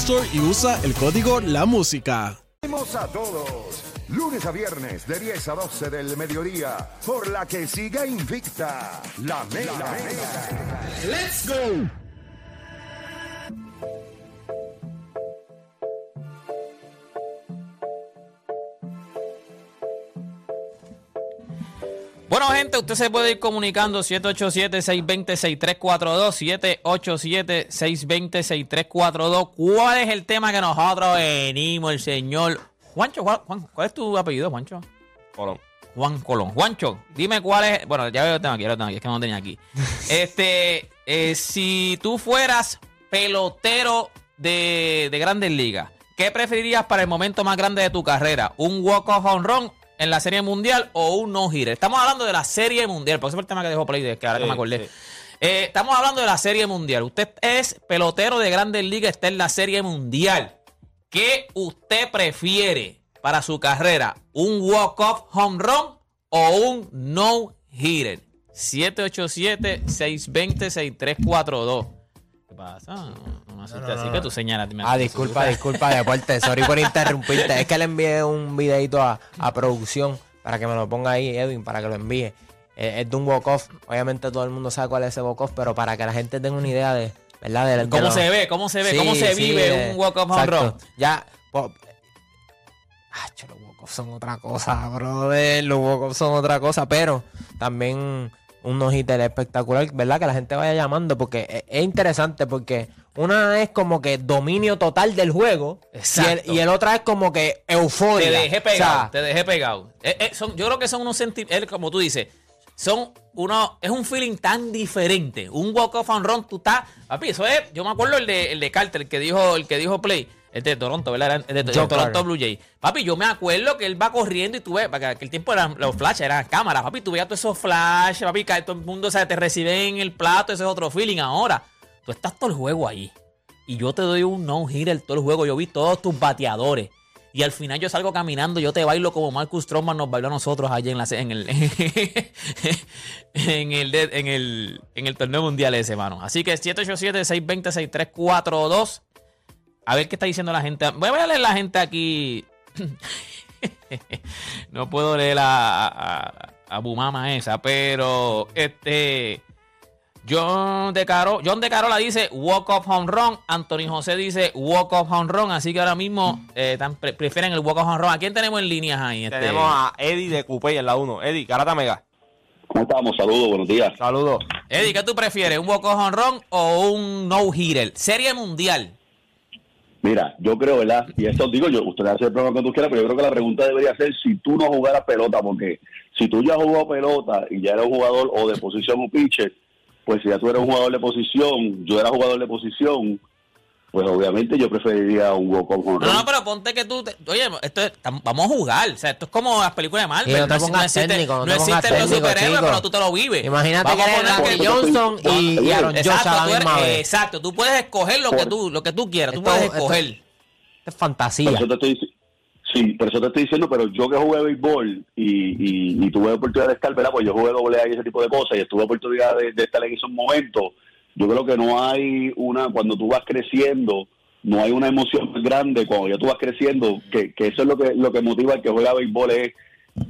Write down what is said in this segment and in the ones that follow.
Store y usa el código La Música. a todos, lunes a viernes de 10 a 12 del mediodía, por la que siga invicta la Mega. ¡Let's go! Bueno, gente, usted se puede ir comunicando 787-620-6342, 787-620-6342. ¿Cuál es el tema que nosotros venimos, el señor Juancho? Juan, ¿Cuál es tu apellido, Juancho? Colón. Juan Colón. Juancho, dime cuál es. Bueno, ya veo el tema aquí, lo tengo aquí, es que no lo tenía aquí. este, eh, si tú fueras pelotero de, de Grandes Ligas, ¿qué preferirías para el momento más grande de tu carrera? ¿Un walk-off home run en la Serie Mundial o un no-hitter. Estamos hablando de la Serie Mundial, por eso es el tema que dejó Play, que ahora que me acordé. Eh, estamos hablando de la Serie Mundial. Usted es pelotero de Grandes Ligas, está en la Serie Mundial. ¿Qué usted prefiere para su carrera? ¿Un walk-off home run o un no-hitter? 787-620-6342. ¿Qué pasa? así que tú señalas. Ah, disculpa, disculpa, deporte. Sorry por interrumpirte. Es que le envié un videito a, producción para que me lo ponga ahí, Edwin, para que lo envíe. Eh, es de un walk-off. Obviamente todo el mundo sabe cuál es ese walk-off, pero para que la gente tenga una idea de, ¿verdad? ¿Cómo se ve? ¿Cómo se ve? ¿Cómo se vive un walk-off home run? Ya, pues, los walk-offs son otra cosa, brother. Los walk-offs son otra cosa, pero también un no espectacular, ¿verdad? Que la gente vaya llamando porque es interesante porque una es como que dominio total del juego y el, otra es como que euforia. Te dejé pegado, te dejé pegado. Eh, eh, son, yo creo que son unos sentimientos, como tú dices, son uno, es un feeling tan diferente. Un walk-off and run, tú estás, papi, eso es, yo me acuerdo el de, el de Carter, el que dijo, el que dijo Play, el de Toronto, ¿verdad? El de, Toronto Blue Jay. Papi, yo me acuerdo que él va corriendo y tú ves, para que el tiempo eran los flashes, eran cámaras, papi, tú veías todos esos flashes, papi, que todo el mundo o te recibe en el plato, ese es otro feeling. Ahora, tú estás todo el juego ahí. Y yo te doy un no-hitter todo el juego. Yo vi todos tus bateadores. Y al final yo salgo caminando, yo te bailo como Marcus Stroman nos bailó a nosotros allí en, la, en, el, en, el, en, el, en el torneo mundial ese, mano. Así que 787-620-6342. A ver qué está diciendo la gente. Voy a leer la gente aquí. no puedo leer a, a, Bumama esa, pero este. John de, Caro, John de Carola dice walk off home run. Anthony José dice walk off home run. Así que ahora mismo eh, prefieren el walk off home run. ¿A quién tenemos en líneas ahí? Este? Tenemos a Eddie de Coupé en la 1. Eddie, Carata Mega. ¿Cómo estamos? Saludos, buenos días. Saludos. Eddie, ¿qué tú prefieres? ¿Un walk off home run o un no hitter? Serie mundial. Mira, yo creo, ¿verdad? Y esto digo yo, usted hace el programa cuando tú quieras, pero yo creo que la pregunta debería ser si tú no jugaras pelota, porque si tú ya has pelota y ya eres un jugador o de posición o pitcher, pues si ya tú eres un jugador de posición, yo era jugador de posición, pues obviamente yo preferiría un walk on No, no, pero ponte que tú, oye, esto vamos a jugar, o sea, esto es como las películas de Marvel. no, te pongas técnico, no, existen los superhéroes, pero tú te lo vives. Imagínate que eres Randy Johnson y, Aaron exacto, a la misma vez. Exacto, tú puedes escoger lo que tú, lo que tú quieras, tú puedes escoger. es fantasía. Por eso, te estoy, sí, por eso te estoy diciendo, pero yo que jugué béisbol y, y, tuve oportunidad de estar, ¿verdad? Pues yo jugué doble A y ese tipo de cosas y tuve oportunidad de, de estar en esos momentos. Yo creo que no hay una, cuando tú vas creciendo, no hay una emoción más grande cuando ya tú vas creciendo, que, que eso es lo que, lo que motiva al que juega béisbol, es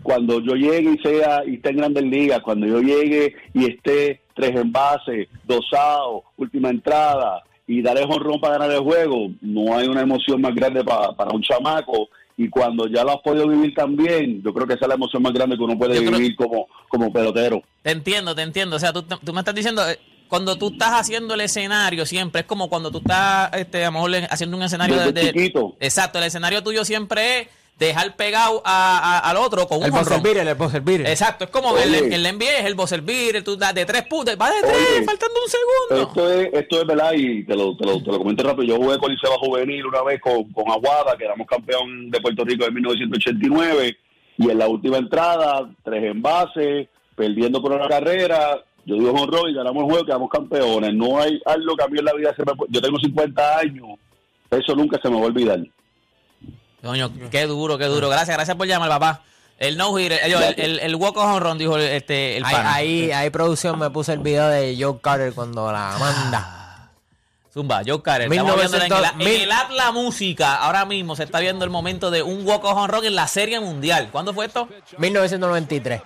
cuando yo llegue y sea y esté en grandes ligas, cuando yo llegue y esté tres envases, dos outs, última entrada y darle honrón para ganar el juego, no hay una emoción más grande pa- para un chamaco. Y cuando ya lo has podido vivir también, yo creo que esa es la emoción más grande que uno puede Yo creo- vivir como, como pelotero. Te entiendo, te entiendo. O sea, tú, tú me estás diciendo, eh, cuando tú estás haciendo el escenario siempre, es como cuando tú estás, este, a lo mejor haciendo un escenario Desde de, de- chiquito. Exacto, el escenario tuyo siempre es dejar pegado a- a- al otro con un El buzzer beater, el buzzer beater. Exacto, es como Oye. el, el NBA, es el buzzer beater, tú das de tres puntos, va de tres, Oye. faltando un segundo. Esto es, esto es verdad y te lo, te, lo, te lo comento rápido. Yo jugué con Liceo Juvenil una vez con, con Aguada, que éramos campeón de Puerto Rico en 1989, y en la última entrada, tres envases, perdiendo por una carrera. Yo digo honrón y ganamos el juego, quedamos campeones. No hay algo que a mí en la vida se me... Yo tengo 50 años, eso nunca se me va a olvidar. Coño, qué duro, qué duro. Gracias, gracias por llamar, papá. El no hitter, el, el, el, walk on run, dijo el- este, el Ahí, pana. ahí, ahí producción me puso el video de Joe Carter cuando la manda. Zumba, Joe Carter. Estamos viendo en, 1900, el, en mil- el Atlas Música. Ahora mismo se está viendo el momento de un walk on run en la Serie Mundial. ¿Cuándo fue esto? 1993.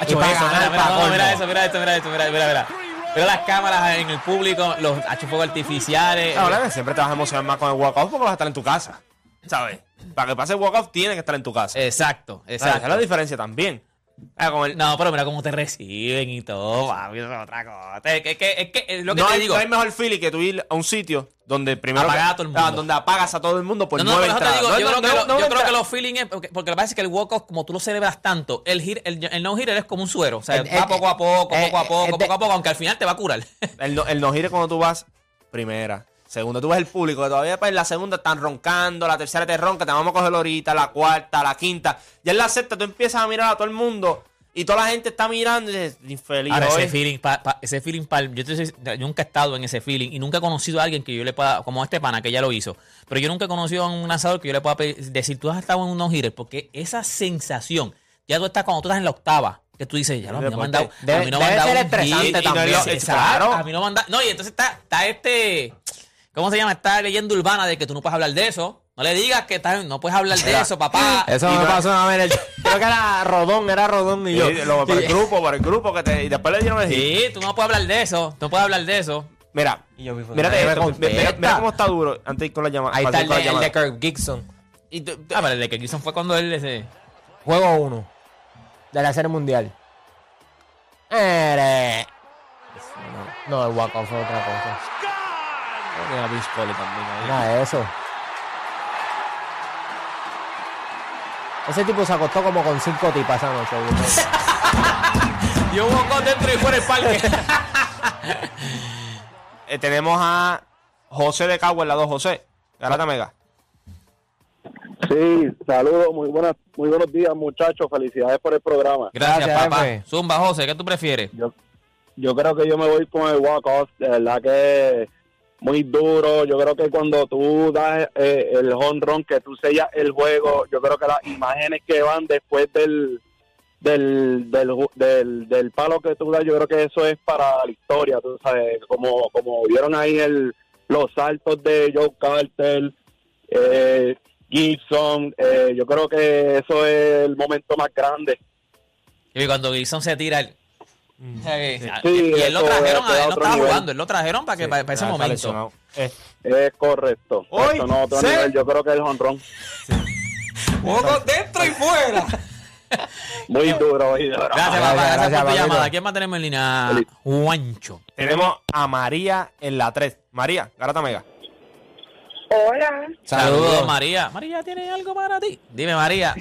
Hacho, para eso, mira, mira, no, mira eso, mira esto, mira esto, mira, mira, mira. Mira las cámaras en el público, los fuegos artificiales. Ahora que siempre te vas a emocionar más con el walkout porque vas a estar en tu casa. ¿Sabes? Para que pase el walkout tienes que estar en tu casa. Exacto, Esa es la exacto. diferencia también. Ah, el- No, pero mira cómo te reciben y todo, papi, eso es otra cosa. Es que, es que, es que es lo que no, te hay, digo. no hay mejor feeling que tú ir a un sitio donde primero Apagar que- a todo el mundo. ah, donde apagas a todo el mundo por No, no, nueve entradas. digo, yo, No, creo, no, que no, lo- no yo creo que entradas. los feelings es, porque, porque lo que pasa es que el walk-off, como tú lo celebras tanto, el, hit, el, el no-hitter es como un suero. O sea, Eh, va poco a poco, eh, poco a eh, poco, eh, poco a poco, aunque al final te va a curar. El no, el no gire cuando tú vas primera. Segunda, tú ves el público que todavía pues, en la segunda están roncando, la tercera te ronca, te vamos a coger ahorita, la cuarta, la quinta. Ya en la sexta tú empiezas a mirar a todo el mundo y toda la gente está mirando y dices, infeliz. Ahora, hoy". ese feeling, pa- pa- ese feeling pa- yo, te yo nunca he estado en ese feeling y nunca he conocido a alguien que yo le pueda, como este pana que ya lo hizo, pero yo nunca he conocido a un lanzador que yo le pueda pedir- decir, tú has estado en un no-hitter, porque esa sensación, ya tú estás cuando tú estás en la octava, que tú dices, ya no, a mí no me han dado, Debe- a mí no me han debe dado ser un estresante también. lo- claro. A mí no me han dado, no, y entonces está, está este, ¿cómo se llama? Está leyenda urbana de que tú no puedes hablar de eso. No le digas que estás- no puedes hablar de eso, papá. Eso me pasó a ver. el- Creo que era Rodón, era Rodón y yo. Sí, lo- por el grupo, por el grupo que te. Y después le dieron el. Sí, tú no puedes hablar de eso. No puedes hablar de eso. Mira, mírate esto. Mira, cómo está duro antes con la llamada. Ahí está para el el de. Kirk Gibson. Y tú- Ah, pero el de que Gibson fue cuando él ese. Juego 1 de la Serie Mundial. Ere. No, el walk fue otra cosa. Mira, Vince Cole también ahí. Mira eso. Ese tipo se acostó como con cinco tipas esa noche. Yo hubo dentro y fuera el parque. Eh, tenemos a José de Cagua, el lado José. Garata Mega. Sí, saludos, muy buenas, muy buenos días muchachos, felicidades por el programa. Gracias, Gracias, papá. jefe. Zumba, José, ¿qué tú prefieres? Yo, yo creo que yo me voy con el walk-off, de verdad que muy duro, yo creo que cuando tú das eh, el home run, que tú sellas el juego, yo creo que las imágenes que van después del del, del, del, del palo que tú das, yo creo que eso es para la historia, tú sabes, como, como vieron ahí el, los saltos de Joe Carter, eh, Gibson, eh, yo creo que eso es el momento más grande. Y cuando Gibson se tira Sí, y él lo trajeron, es a- él no estaba nivel. jugando, él lo trajeron para, que, para, para ese momento. Eh, Es correcto. Hoy no otro nivel, yo creo que el honrón. Juego dentro y fuera. Muy duro, muy duro. Gracias, papá. Gracias, gracias, por tu llamada. ¿Quién más tenemos en línea? Feliz. Juancho. tenemos a María en la 3. María, Garata Mega. Hola, Saludos, María. María, ¿tiene algo para ti? Dime, María.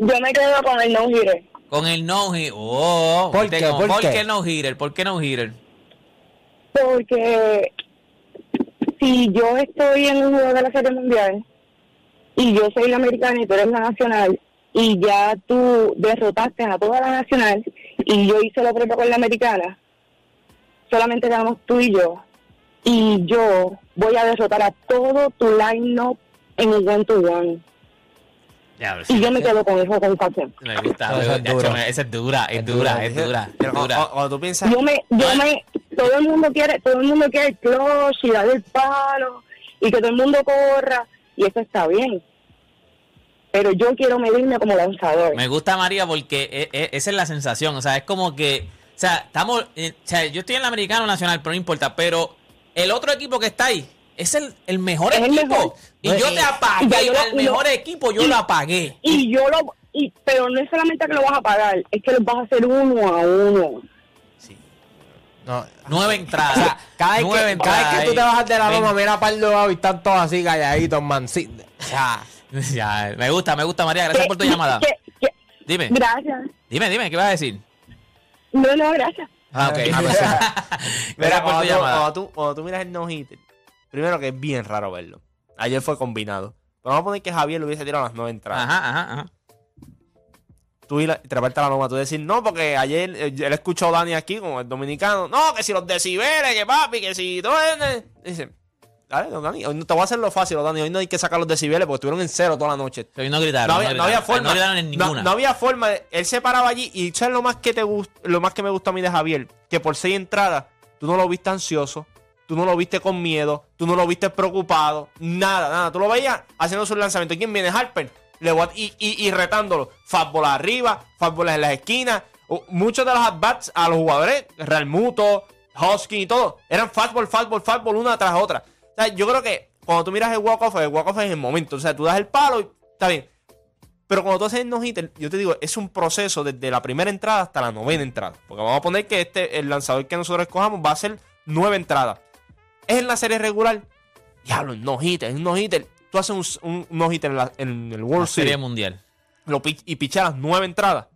yo me quedo con el no hitter Con el no-hitter. Oh, ¿Por qué? ¿Por ¿Por qué? qué no-hitter? ¿Por qué no-hitter? porque si yo estoy en un juego de la Serie Mundial y yo soy la americana y tú eres la nacional y ya tú derrotaste a toda la nacional y yo hice lo propio con la americana, solamente quedamos tú y yo y yo voy a derrotar a todo tu line-up en el one to one Ya, y yo me quedo con eso con pasión. Me gusta. Esa es Ya, dura. chame, Esa es dura, es Es dura, dura. es dura. es Pero cuando, dura. cuando- cuando tú piensas. yo me, yo me, todo el mundo quiere, todo el mundo quiere el clutch y dar el palo y que todo el mundo corra y eso está bien. pero yo quiero medirme como lanzador. Me gusta María porque e- e- esa es la sensación. O sea, es como que. O sea, estamos. eh, o sea, yo estoy en el americano nacional, pero no importa. Pero el otro equipo que está ahí es el, el mejor Es el equipo. mejor. Y Pues, yo te apagué. y ya yo lo- al mejor lo- equipo yo y- lo apagué. Y yo lo, y, pero no es solamente que lo vas a pagar, es que los vas a hacer uno a uno. No, Nueve o entradas. sea, cada vez, Nueve que, cada vez que tú te bajas de la loma, mira para el lado y están todos así calladitos, man. Sí, o sea, Ya, me gusta, me gusta, María. Gracias por tu Que- llamada. que- que- Dime, gracias. dime, dime, ¿qué vas a decir? No, no, gracias. Ah, ok. Mira, Gracias por cuando tu tú, llamada. cuando, tú, cuando tú miras el no-hitter, primero que es bien raro verlo. Ayer fue combinado. Pero vamos a poner que Javier lo hubiese tirado a las nueve entradas. Ajá, ajá, ajá. Tú y la, a la loma, tú decir, no, porque ayer eh, él escuchó a Dani aquí con el dominicano. No, que si los decibeles, que papi, que si todo es- Dice, dale, don Dani, hoy no te voy a hacer lo fácil, don Dani. Hoy no hay que sacar los decibeles porque estuvieron en cero toda la noche. Pero no gritaron. No había, no había gritaron. forma. No gritaron en no- ninguna. no había forma. de- él se paraba allí y ¿sabes lo más que te gust- lo más que me gustó a mí de Javier? Que por seis entradas, tú no lo viste ansioso, tú no lo viste con miedo, tú no lo viste preocupado, nada, nada. Tú lo veías haciendo sus lanzamientos. ¿Quién viene? Harper. Le y, retándolo. Fastball arriba, fastball en las esquinas. Muchos de los at-bats a los jugadores, Real Muto, Hoskin y todo, eran fastball, fastball, fastball una tras otra. O sea, yo creo que cuando tú miras el walk-off, el walk-off es el momento. O sea, tú das el palo y está bien. Pero cuando tú haces el no-hitter, yo te digo, es un proceso desde la primera entrada hasta la novena entrada. Porque vamos a poner que este, el lanzador que nosotros escojamos va a ser nueve entradas. Es en la serie regular. Diablo, no-hitter, un no-hitter. Tú haces un, un no-hitter en, la- en el World La Serie Series Mundial. lo y pichas las nueve entradas.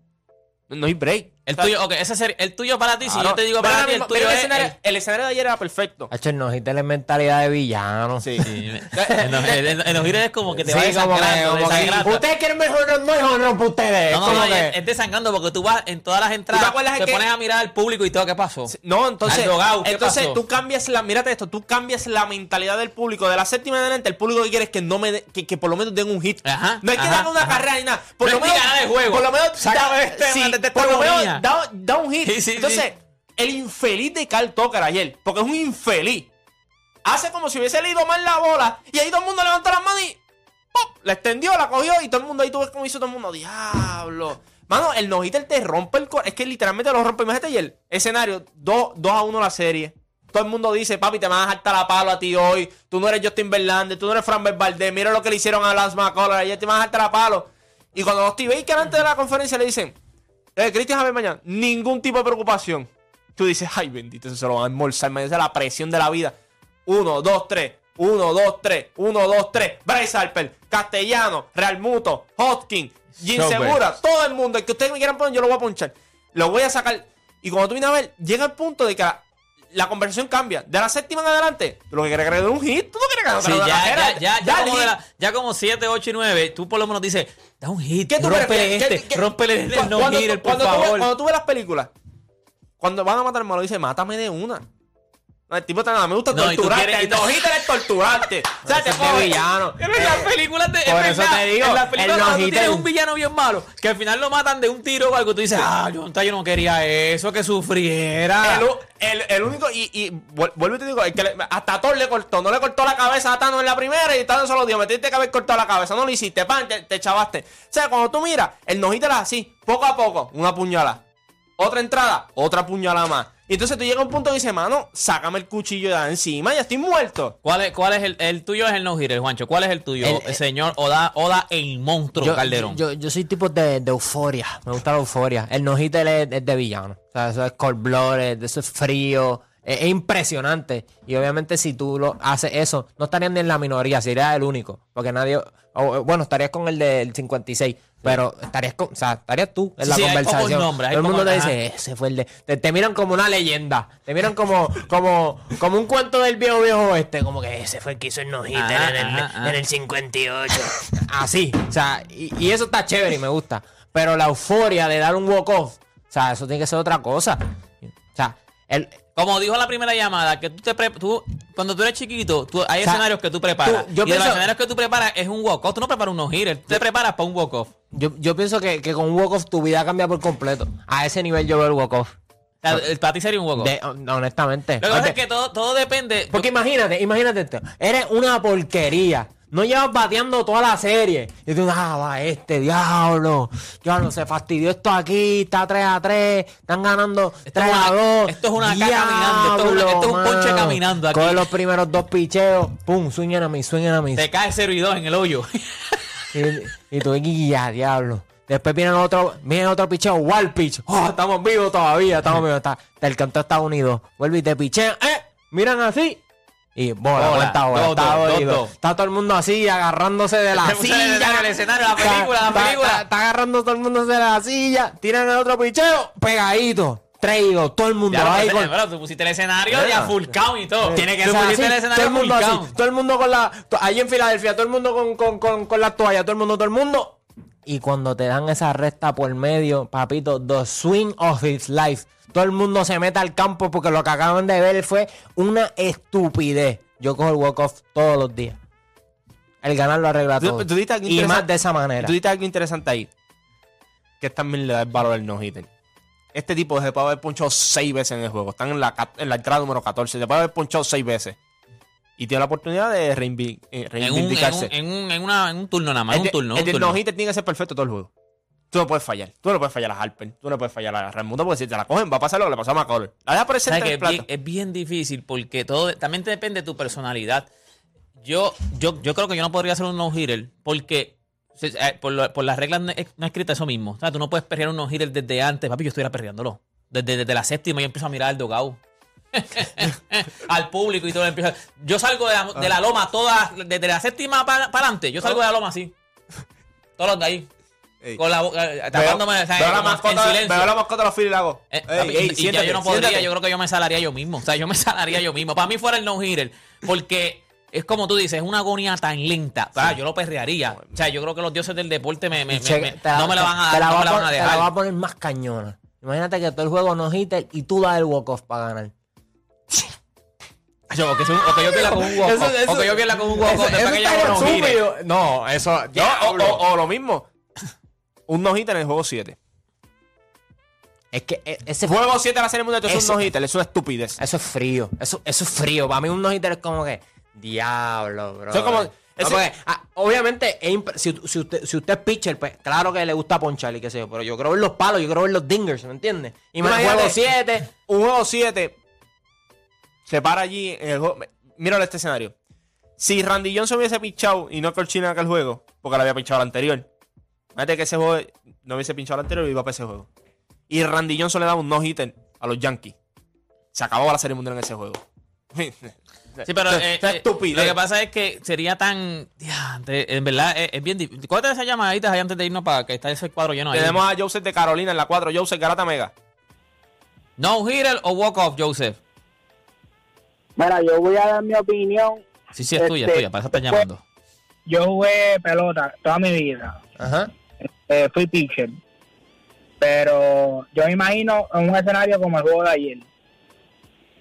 No hay break. El O sea, tuyo, ok, ese sería el tuyo para ti. Si yo te digo para ti, el tuyo el, es. escenario, el- el escenario de ayer era perfecto. hecho, el nojito es la mentalidad de villano. Sí. Giros es como que te Sí, va que- desangrando, que-. Ustedes quieren mejor no, mejor no para ustedes. No, no, como no, que- es, es desangrando porque tú vas en todas las entradas, te que- pones a mirar al público y todo, ¿qué pasó? No, entonces, Al dogao, ¿qué entonces pasó? tú cambias la, mírate esto, tú cambias la mentalidad del público. De la séptima en adelante, el público que quiere es que no me de- que, que por lo menos den un hit. Ajá, no hay que dar una carrera ni nada. Por lo es menos ganar el juego. Por lo menos este, de esta por lo menos da, da un hit. Sí, sí, entonces, sí. el infeliz de Carl Tucker ayer, porque es un infeliz. Hace como si hubiese leído mal la bola y ahí todo el mundo levantó las manos y ¡pop! la extendió, la cogió y todo el mundo ahí tú ves cómo hizo todo el mundo. Diablo. Mano, el no te rompe el corazón. Es que literalmente lo rompe. Imagínate ayer. Escenario 2 a 1 la serie. Todo el mundo dice, papi, te van a dejar la palo a ti hoy. Tú no eres Justin Verlander, tú no eres Fran Valdez. Mira lo que le hicieron a Lance McCullers. Ayer te van a dejar la palo. Y cuando Steve Baker antes de la conferencia le dicen, eh, Cristian Javier mañana, ningún tipo de preocupación. Tú dices, ay, bendito, eso se lo van a almorzar. Me dice la presión de la vida. Uno, dos, tres. Uno, dos, tres. Uno, dos, tres. Bryce Harper, Castellano, Real Muto, Hopkins, Jim. Segura, todo el mundo. El que ustedes me quieran poner, yo lo voy a ponchar. Lo voy a sacar. Y cuando tú vienes a ver, llega el punto de que la, conversación cambia. De la séptima en adelante, tú lo que quieres es un hit. Tú no quieres ganar Sí, ya, ya, ya, ya, como de la- ya como 7, 8 y 9, tú por lo menos dices, da un hit, ¿Qué tú? ¿Qué- este, qué- rómpele el cu- no cuando tú- por cuando tú ves- favor. cuando tú ves las películas, cuando van a matar al malo, dice, mátame de una. No, el tipo está nada, me gusta No, torturarte. el no hitter es torturarte. o sea, te Eso es de coge- villano. En las películas de, Por eso te digo, en las películas el cuando tú tienes un villano bien malo, que al final lo matan de un tiro o algo, tú dices, ah, yo, yo no quería eso, que sufriera. El, el- el único, y, y vuel- vuelvo y te digo, el que le- hasta Thor le cortó, no le cortó la cabeza a Thanos en la primera y Thanos solo dijo, me tienes que haber cortado la cabeza, no lo hiciste, pan, te, te chavaste. O sea, cuando tú miras, el nojita era así, poco a poco, una puñalada, otra entrada, otra puñalada más. Y entonces tú llegas a un punto y dices, mano, sácame el cuchillo de encima, ya estoy muerto. ¿Cuál es, cuál es el, el tuyo? Es el no hitter, Juancho. ¿Cuál es el tuyo, El- el, señor Oda, Oda el monstruo yo, Calderón? Yo, yo soy tipo de, de euforia. Me gusta la euforia. El nojito es, es de villano. O sea, eso es cold blooded, eso es frío. Es, es impresionante. Y obviamente si tú lo haces eso, no estarías ni en la minoría, serías el único. Porque nadie... o, bueno, estarías con el del 56. Pero estarías con... O sea, estarías tú en Sí, la sí, conversación. Todo el mundo te dice, ese fue el de... Te, te miran como una leyenda. Te miran como, como, como un cuento del viejo viejo oeste. Como que ese fue el que hizo el nojito Ajá, en, el, en el 58. Así, o sea, y, y eso está chévere y me gusta. Pero la euforia de dar un walk-off, o sea, eso tiene que ser otra cosa. O sea, el, Como dijo la primera llamada, que tú te pre- tú, cuando tú eres chiquito, tú, hay O sea, escenarios que tú preparas. tú- yo y de los escenarios que tú preparas es un walk-off. Tú no preparas un no-hitter, tú te preparas para un walk-off. yo, yo pienso que, que con un walk-off tu vida cambia por completo. A ese nivel yo veo el walk-off. O sea, el- para ti sería un walk-off. Honestamente. Lo que pasa es que todo, todo depende. Porque imagínate, imagínate esto. Eres una porquería. No llevas bateando toda la serie. Y tú, ah, va este, diablo. Diablo, se fastidió esto aquí. Está 3 a 3. Están ganando 3 es una- a 2. esto es una caca caminando, esto es una- esto es un ponche caminando aquí. Coge los primeros dos picheos. Pum, swing a mí, swing a mí. Te cae 0 y 2 en el hoyo. Y, y tú, y ya, diablo. Después viene otro, viene otro picheo, wild pitch. Oh, estamos vivos todavía, estamos vivos. Está, del canto de Estados Unidos. Vuelve y te pichean. ¡Eh! Miran así. Y bola, Bola, cuenta bola. Está, dos. está todo el mundo así, agarrándose de la silla. el escenario, la película, la Está- está- película. Está, está agarrando todo el mundo de la silla. Tiran el otro picheo, pegadito. Traído, todo el mundo Ya, ahí con, pero tú pusiste el escenario de Mira. a full count y todo. tiene que Tú ser así, pusiste el todo escenario el mundo así, todo el mundo con la, ahí en Filadelfia, todo el mundo con, con, con, con la toalla, todo el mundo, todo el mundo. Y cuando te dan esa recta por medio, papito, the swing of his life. Todo el mundo se mete al campo porque lo que acaban de ver fue una estupidez. Yo cojo el walk-off todos los días. El ganar lo arregla todo. tú y más de esa manera. Tú dijiste algo interesante ahí. Que también le da el valor al no-hitter. Este tipo se puede haber ponchado seis veces en el juego. Están en la, en la entrada número 14. Se puede haber ponchado seis veces. Y tiene la oportunidad de reinvi- eh, En un, en, reivindicarse. un, en, un, en una- en un turno nada más, el un turno. el del turno. no-hitter tiene que ser perfecto todo el juego. Tú no puedes fallar. Tú no puedes fallar a Harper. Tú no puedes fallar a Raimundo porque si te la cogen va a pasar lo que le pasó a McCullers. La deja por el ¿Sabes centro es, bien, es bien difícil porque todo también te depende de tu personalidad. Yo, yo, yo creo que yo no podría hacer un no-hitter porque eh, por, lo- por las reglas no es- no escritas eso mismo. O sea, tú no puedes perrear un no-hitter desde antes. Papi, yo estuviera perreándolo. Desde, desde la séptima yo empiezo a mirar al dogao. al público y todo empiezo. a- Yo salgo de la, de la loma toda, desde la séptima para adelante. Yo salgo de la loma así. Todos los de ahí. Ey. Con la boca, eh, Veo, tapándome, o sea, veo la en mascota, silencio. veo la mascota de los Phillies y la hago. Eh, Ey, papi, ey, y ya yo no podría, siéntate. yo creo que yo me salaría yo mismo. O sea, yo me salaría yo mismo. Para mí fuera el no-hitter. Porque es como tú dices, es una agonía tan lenta. Ah, yo lo perrearía. O sea, yo creo que los dioses del deporte me, me- me- me- la- no me la van a te dar, no va me la van a Te la va a dejar. poner más cañona. Imagínate que todo el juego no hitter y tú das el walk-off para ganar. Yo, o que, un- o que yo pierda con un eso- O que yo con un eso que yo estaría hago no-hitter. estúpido. No, eso. No, o, o- o lo mismo. Un no-hitter en el juego 7. Es que e- ese Juego 7 de la serie mundial, eso es Eso- un no-hitter. Eso es estupidez. Eso es frío. Eso, eso es frío. Para mí un no-hitter es como que. Diablo, bro. Eso es como- No, porque, ah, obviamente, es si, si usted, si usted es pitcher, pues claro que le gusta ponchar y qué sé yo. Pero yo quiero ver los palos, yo quiero ver los dingers, ¿me entiendes? Y más Imagínate. juego 7. Un juego 7 se para allí en el juego. Míralo este escenario. Si Randy Johnson hubiese pinchado y no Colchina en aquel juego, porque le había pinchado al anterior. Imagínate que ese juego no hubiese pinchado al anterior y iba para ese juego. Y Randy Johnson le daba un no-hitter a los Yankees. Se acabó la serie mundial en ese juego. Sí, pero eh, eh, estupidez. lo que pasa es que sería tan. en verdad, es, es bien difícil. ¿Cuántas de esas llamaditas hay antes de irnos para que está ese cuadro lleno ahí? Tenemos a Joseph de Carolina en la 4. Joseph Garata Mega. ¿No hitter o walk off, Joseph? Mira, yo voy a dar mi opinión. Sí, sí, es tuya, es Este, tuya. Para eso están pues- llamando. Yo jugué pelota toda mi vida. Ajá. Eh, fui pitcher. Pero yo me imagino en un escenario como el juego de ayer.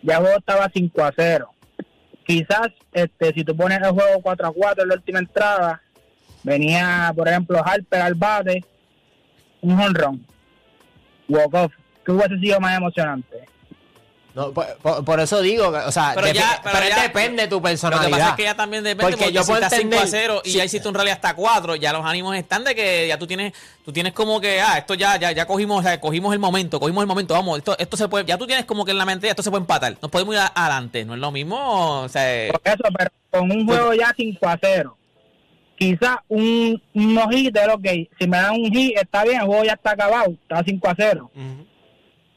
Ya el juego estaba 5 a 0. Quizás este, si tú pones el juego 4 a 4 en la última entrada, venía, por ejemplo, Harper al bate, un honrón, walk off, que hubiese sido más emocionante. No, por, por- por eso digo, que, o sea, Pero ya- pero, ya- depende de tu Lo que personalidad. pasa es que ya también depende Porque porque, yo si puedo estás 5 a entender- 0 y si- ya hiciste un rally hasta 4, ya los ánimos están de que ya tú tienes tú tienes como que ah, esto ya ya ya cogimos, o sea, cogimos el momento, cogimos el momento, vamos, esto esto se puede ya tú tienes como que en la mente esto se puede empatar. Nos podemos ir a- adelante, no es lo mismo, o sea, Por eso, pero con un juego ya 5 a 0. Quizás un, un no-hitter, ok, si me dan un hit, está bien, el juego ya está acabado, está 5 a 0.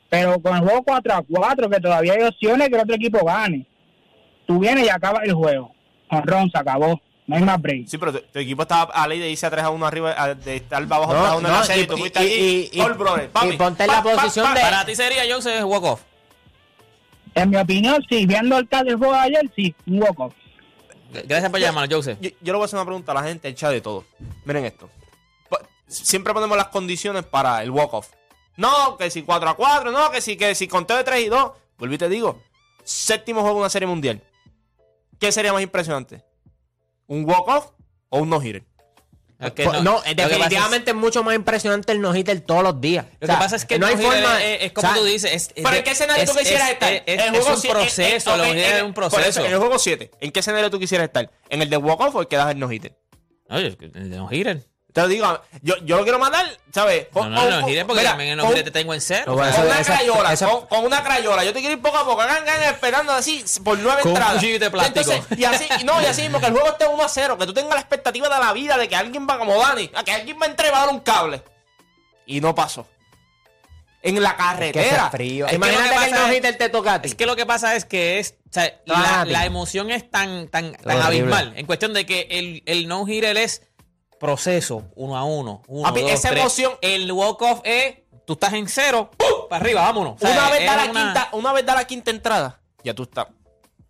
Pero con el juego 4 a 4, que todavía hay opciones que el otro equipo gane. Tú vienes y acabas el juego. Honrón, se acabó. No hay más break. Sí, pero tu, tu equipo estaba a ley de irse a 3 a 1 arriba, a- de estar abajo No, 3 a 1 en no, la serie. y- tú fuiste ahí, y- y- all brother, papi. y ponte en la posición de- para ti sería Joseph walk off. En mi opinión, sí, viendo el caso del juego de ayer, sí, un walk-off. Gracias por llamar, Joseph. Yo, yo le voy a hacer una pregunta a la gente, el chat de todo. Miren esto. Siempre ponemos las condiciones para el walk-off. No, que si 4 a 4, no, que si, que si conteo de 3 y 2. Volví y te digo. Séptimo juego de una serie mundial. ¿Qué sería más impresionante? ¿Un walk-off o un no-hitter? Pues, no- no, lo que pasa es- definitivamente es, mucho más impresionante el no-hitter todos los días. Lo O sea, que pasa es que no hay no-hitter forma. es, es como o sea, tú dices. Es, ¿Pero en qué escenario es- tú quisieras es- estar? Es, El es juego un proceso, lo ok, es en- un por proceso. eso, en el juego 7, ¿en qué escenario tú quisieras estar? ¿En el de walk-off o el que das el no-hitter? Oye, es que el de no hitter. Te lo digo, yo, yo lo quiero matar, ¿sabes? No, no, no, hitter porque mira, también con- no te tengo en cero. No, Con una esa- crayola, esa- con, con una crayola. Yo te quiero ir poco a poco, gan, gan, esperando así por nueve Con un entradas. de plástico. Entonces, y así, no, y así mismo, que el juego esté 1 a 0, que tú tengas la expectativa de la vida de que alguien va como Dani, a que alguien va a entrar y va a dar un cable. Y no pasó. En la carretera. frío. Es que Imagínate lo que, que el pasa es- te toca a ti. Es que lo que pasa es que es. O sea, la, la emoción es tan, tan, tan abismal. En cuestión de que el, el no-hitter es proceso, uno a uno. Uno, Papi, dos, esa tres. emoción- El walk-off es. Tú estás en cero, ¡pum! para arriba, vámonos. O sea, una, vez da la una- quinta, una vez da la quinta entrada, ya tú estás.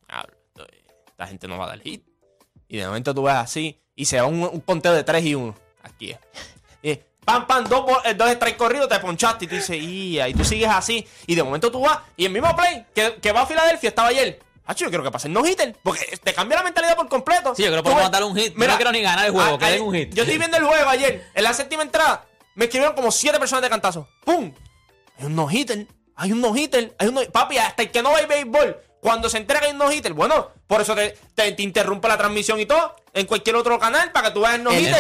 "Diablo, esto- Esta gente no va a dar hit. Y de momento tú ves así y se va un, un conteo de 3 y 1. Aquí es. Y pam, pam, dos, eh, dos corridos, te ponchaste y tú dices, "Ia", y tú sigues así. Y de momento tú vas y el mismo play que, que va a Filadelfia estaba ayer. Hacho, yo quiero que pase el no-hitter. Porque te cambia la mentalidad por completo. Sí, yo creo que podemos darle un hit. Yo no quiero ni ganar el juego, a- que den un hit. Yo estoy viendo el juego ayer. En la séptima entrada me escribieron como siete personas de cantazo. ¡Pum! Hay un no-hitter. Hay un no-hitter. Hay un no Papi, hasta el que no a béisbol, cuando se entera que hay un no-hitter, bueno, por eso te, te, te interrumpe la transmisión y todo en cualquier otro canal para que tú veas el El, no-hitter.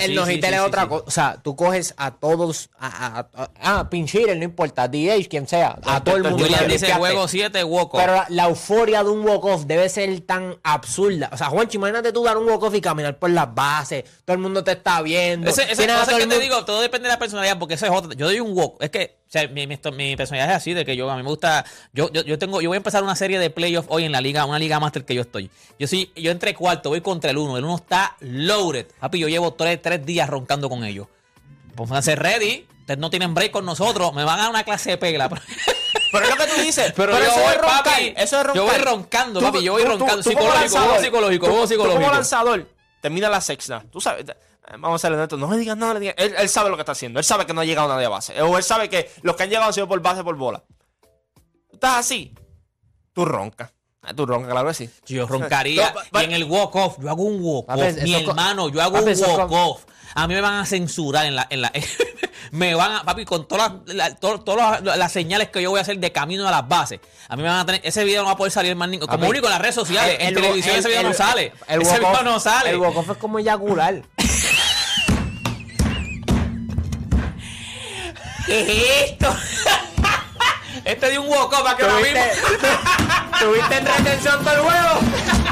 el el sí, es otra cosa. O sea, tú coges a todos, a, a, a- ah, no importa, DH, quien sea, a todo el mundo. William dice juego 7, walk-off. Pero la, la euforia de un walk-off debe ser tan absurda. O sea, Juancho, imagínate tú dar un walk-off y caminar por las bases. Todo el mundo te está viendo. Ese, ese, Tienes a pasa todo que el te digo, todo depende de la personalidad, porque eso es otra. Yo doy un walk. Es que, o sea, mi, mi, mi personalidad es así, de que yo a mí me gusta. Yo, yo, yo tengo, yo voy a empezar una serie de playoffs hoy en la liga, una liga master que yo estoy. Yo sí, yo entre cuarto, voy contra el uno. El uno está loaded. Papi, yo llevo tres, tres días roncando con ellos. Pónganse ready. Ustedes no tienen break con nosotros. Me van a dar una clase de pegla. Pero es lo que tú dices. Pero, yo eso voy, es roncar. papi. Eso es roncar. Yo voy roncando, Tú- papi. Yo voy tú- tú- roncando. tú como psicológico, lanzador, juego psicológico, tú- tú psicológico. como lanzador, termina la sexta. Tú sabes. Eh, Vamos a hacerle neto. No me digas nada. no le digas- Él, él sabe lo que está haciendo. Él sabe que no ha llegado nadie a base. O él sabe que los que han llegado han sido por base por bola. Tú estás así. Tú roncas. Ah, Tú roncas, claro que sí. Yo roncaría. No, y en el walk-off, yo hago un walk-off. Mi hermano, yo hago papi, un walk-off. A mí me van a censurar en la. En la me van a. Papi, con todas las, la- to- todas las, las señales que yo voy a hacer de camino a las bases. A mí me van a tener. Ese video no va a poder salir más Como único en las redes sociales. en el- televisión el- ese video no sale. el ese video no sale. El walk-off es como eyacular. ¿Qué es esto? este de un walk-off para que lo mismo. ¿Tuviste, ¿Tuviste en retención todo el juego?